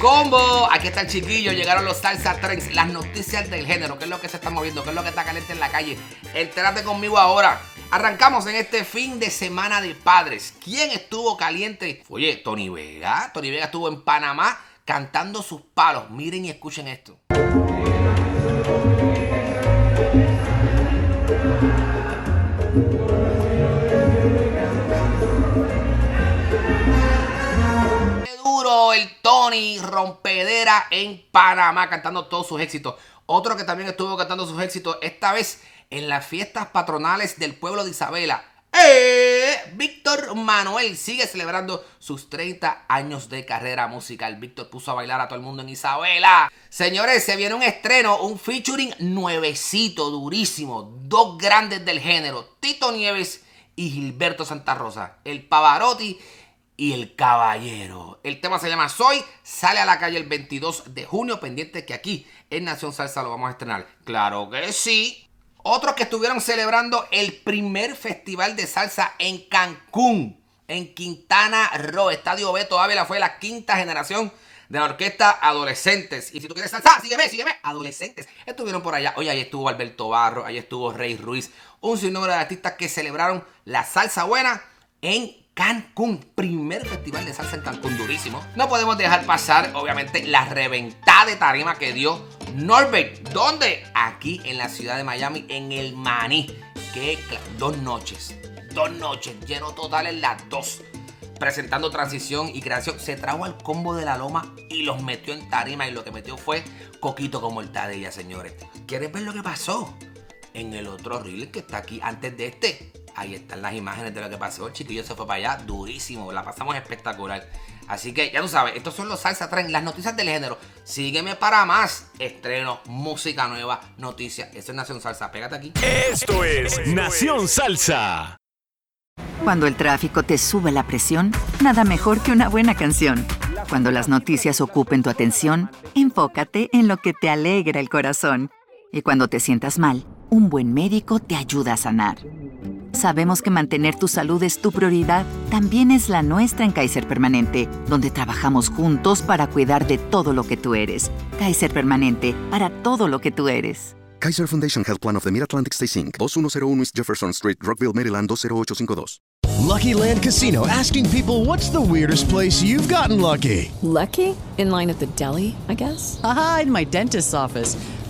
Combo, aquí está el chiquillo, llegaron los salsa trends, las noticias del género, qué es lo que se está moviendo, qué es lo que está caliente en la calle. Entérate conmigo ahora. Arrancamos en este fin de semana de padres. ¿Quién estuvo caliente? Oye, Tony Vega. Tony Vega estuvo en Panamá cantando sus palos. Miren y escuchen esto. Tony rompedera en Panamá cantando todos sus éxitos. Otro que también estuvo cantando sus éxitos, esta vez en las fiestas patronales del pueblo de Isabela. ¡Eh! Víctor Manuel sigue celebrando sus 30 años de carrera musical. Víctor puso a bailar a todo el mundo en Isabela. Señores, se viene un estreno, un featuring nuevecito, durísimo. Dos grandes del género, Tito Nieves y Gilberto Santa Rosa. El Pavarotti y el Caballero. El tema se llama Soy, sale a la calle el 22 de junio, pendiente que aquí en Nación Salsa lo vamos a estrenar. Claro que sí. Otros que estuvieron celebrando el primer festival de salsa en Cancún, en Quintana Roo. Estadio Beto Ávila fue la quinta generación de la orquesta Adolescentes. Y si tú quieres salsa, sígueme, sígueme. Adolescentes. Estuvieron por allá. Oye, ahí estuvo Alberto Barro, ahí estuvo Rey Ruiz. Un sinnúmero de artistas que celebraron la salsa buena en Cancún, primer festival de salsa en Cancún, durísimo. No podemos dejar pasar, obviamente, la reventada de tarima que dio Norbert. ¿Dónde? Aquí en la ciudad de Miami, en el Maní. Que dos noches, dos noches, lleno total en las dos. Presentando transición y creación, se trajo al combo de la loma y los metió en tarima. Y lo que metió fue coquito como el Tadella, señores. ¿Quieres ver lo que pasó? En el otro reel que está aquí antes de este. Ahí están las imágenes de lo que pasó. El chiquillo se fue para allá, durísimo. La pasamos espectacular. Así que ya tú sabes, estos son los Salsa Trend, las noticias del género. Sígueme para más estrenos, música nueva, noticias. Eso es Nación Salsa. Pégate aquí. Esto es Nación Salsa. Cuando el tráfico te sube la presión, nada mejor que una buena canción. Cuando las noticias ocupen tu atención, enfócate en lo que te alegra el corazón. Y cuando te sientas mal, un buen médico te ayuda a sanar. Sabemos que mantener tu salud es tu prioridad, también es la nuestra en Kaiser Permanente, donde trabajamos juntos para cuidar de todo lo que tú eres. Kaiser Permanente, para todo lo que tú eres. Kaiser Foundation Health Plan of the Mid-Atlantic Stay Inc. 2101 East Jefferson Street, Rockville, Maryland 20852. Lucky Land Casino asking people what's the weirdest place you've gotten lucky? Lucky? In line at the deli, I guess? Aha, in my dentist's office.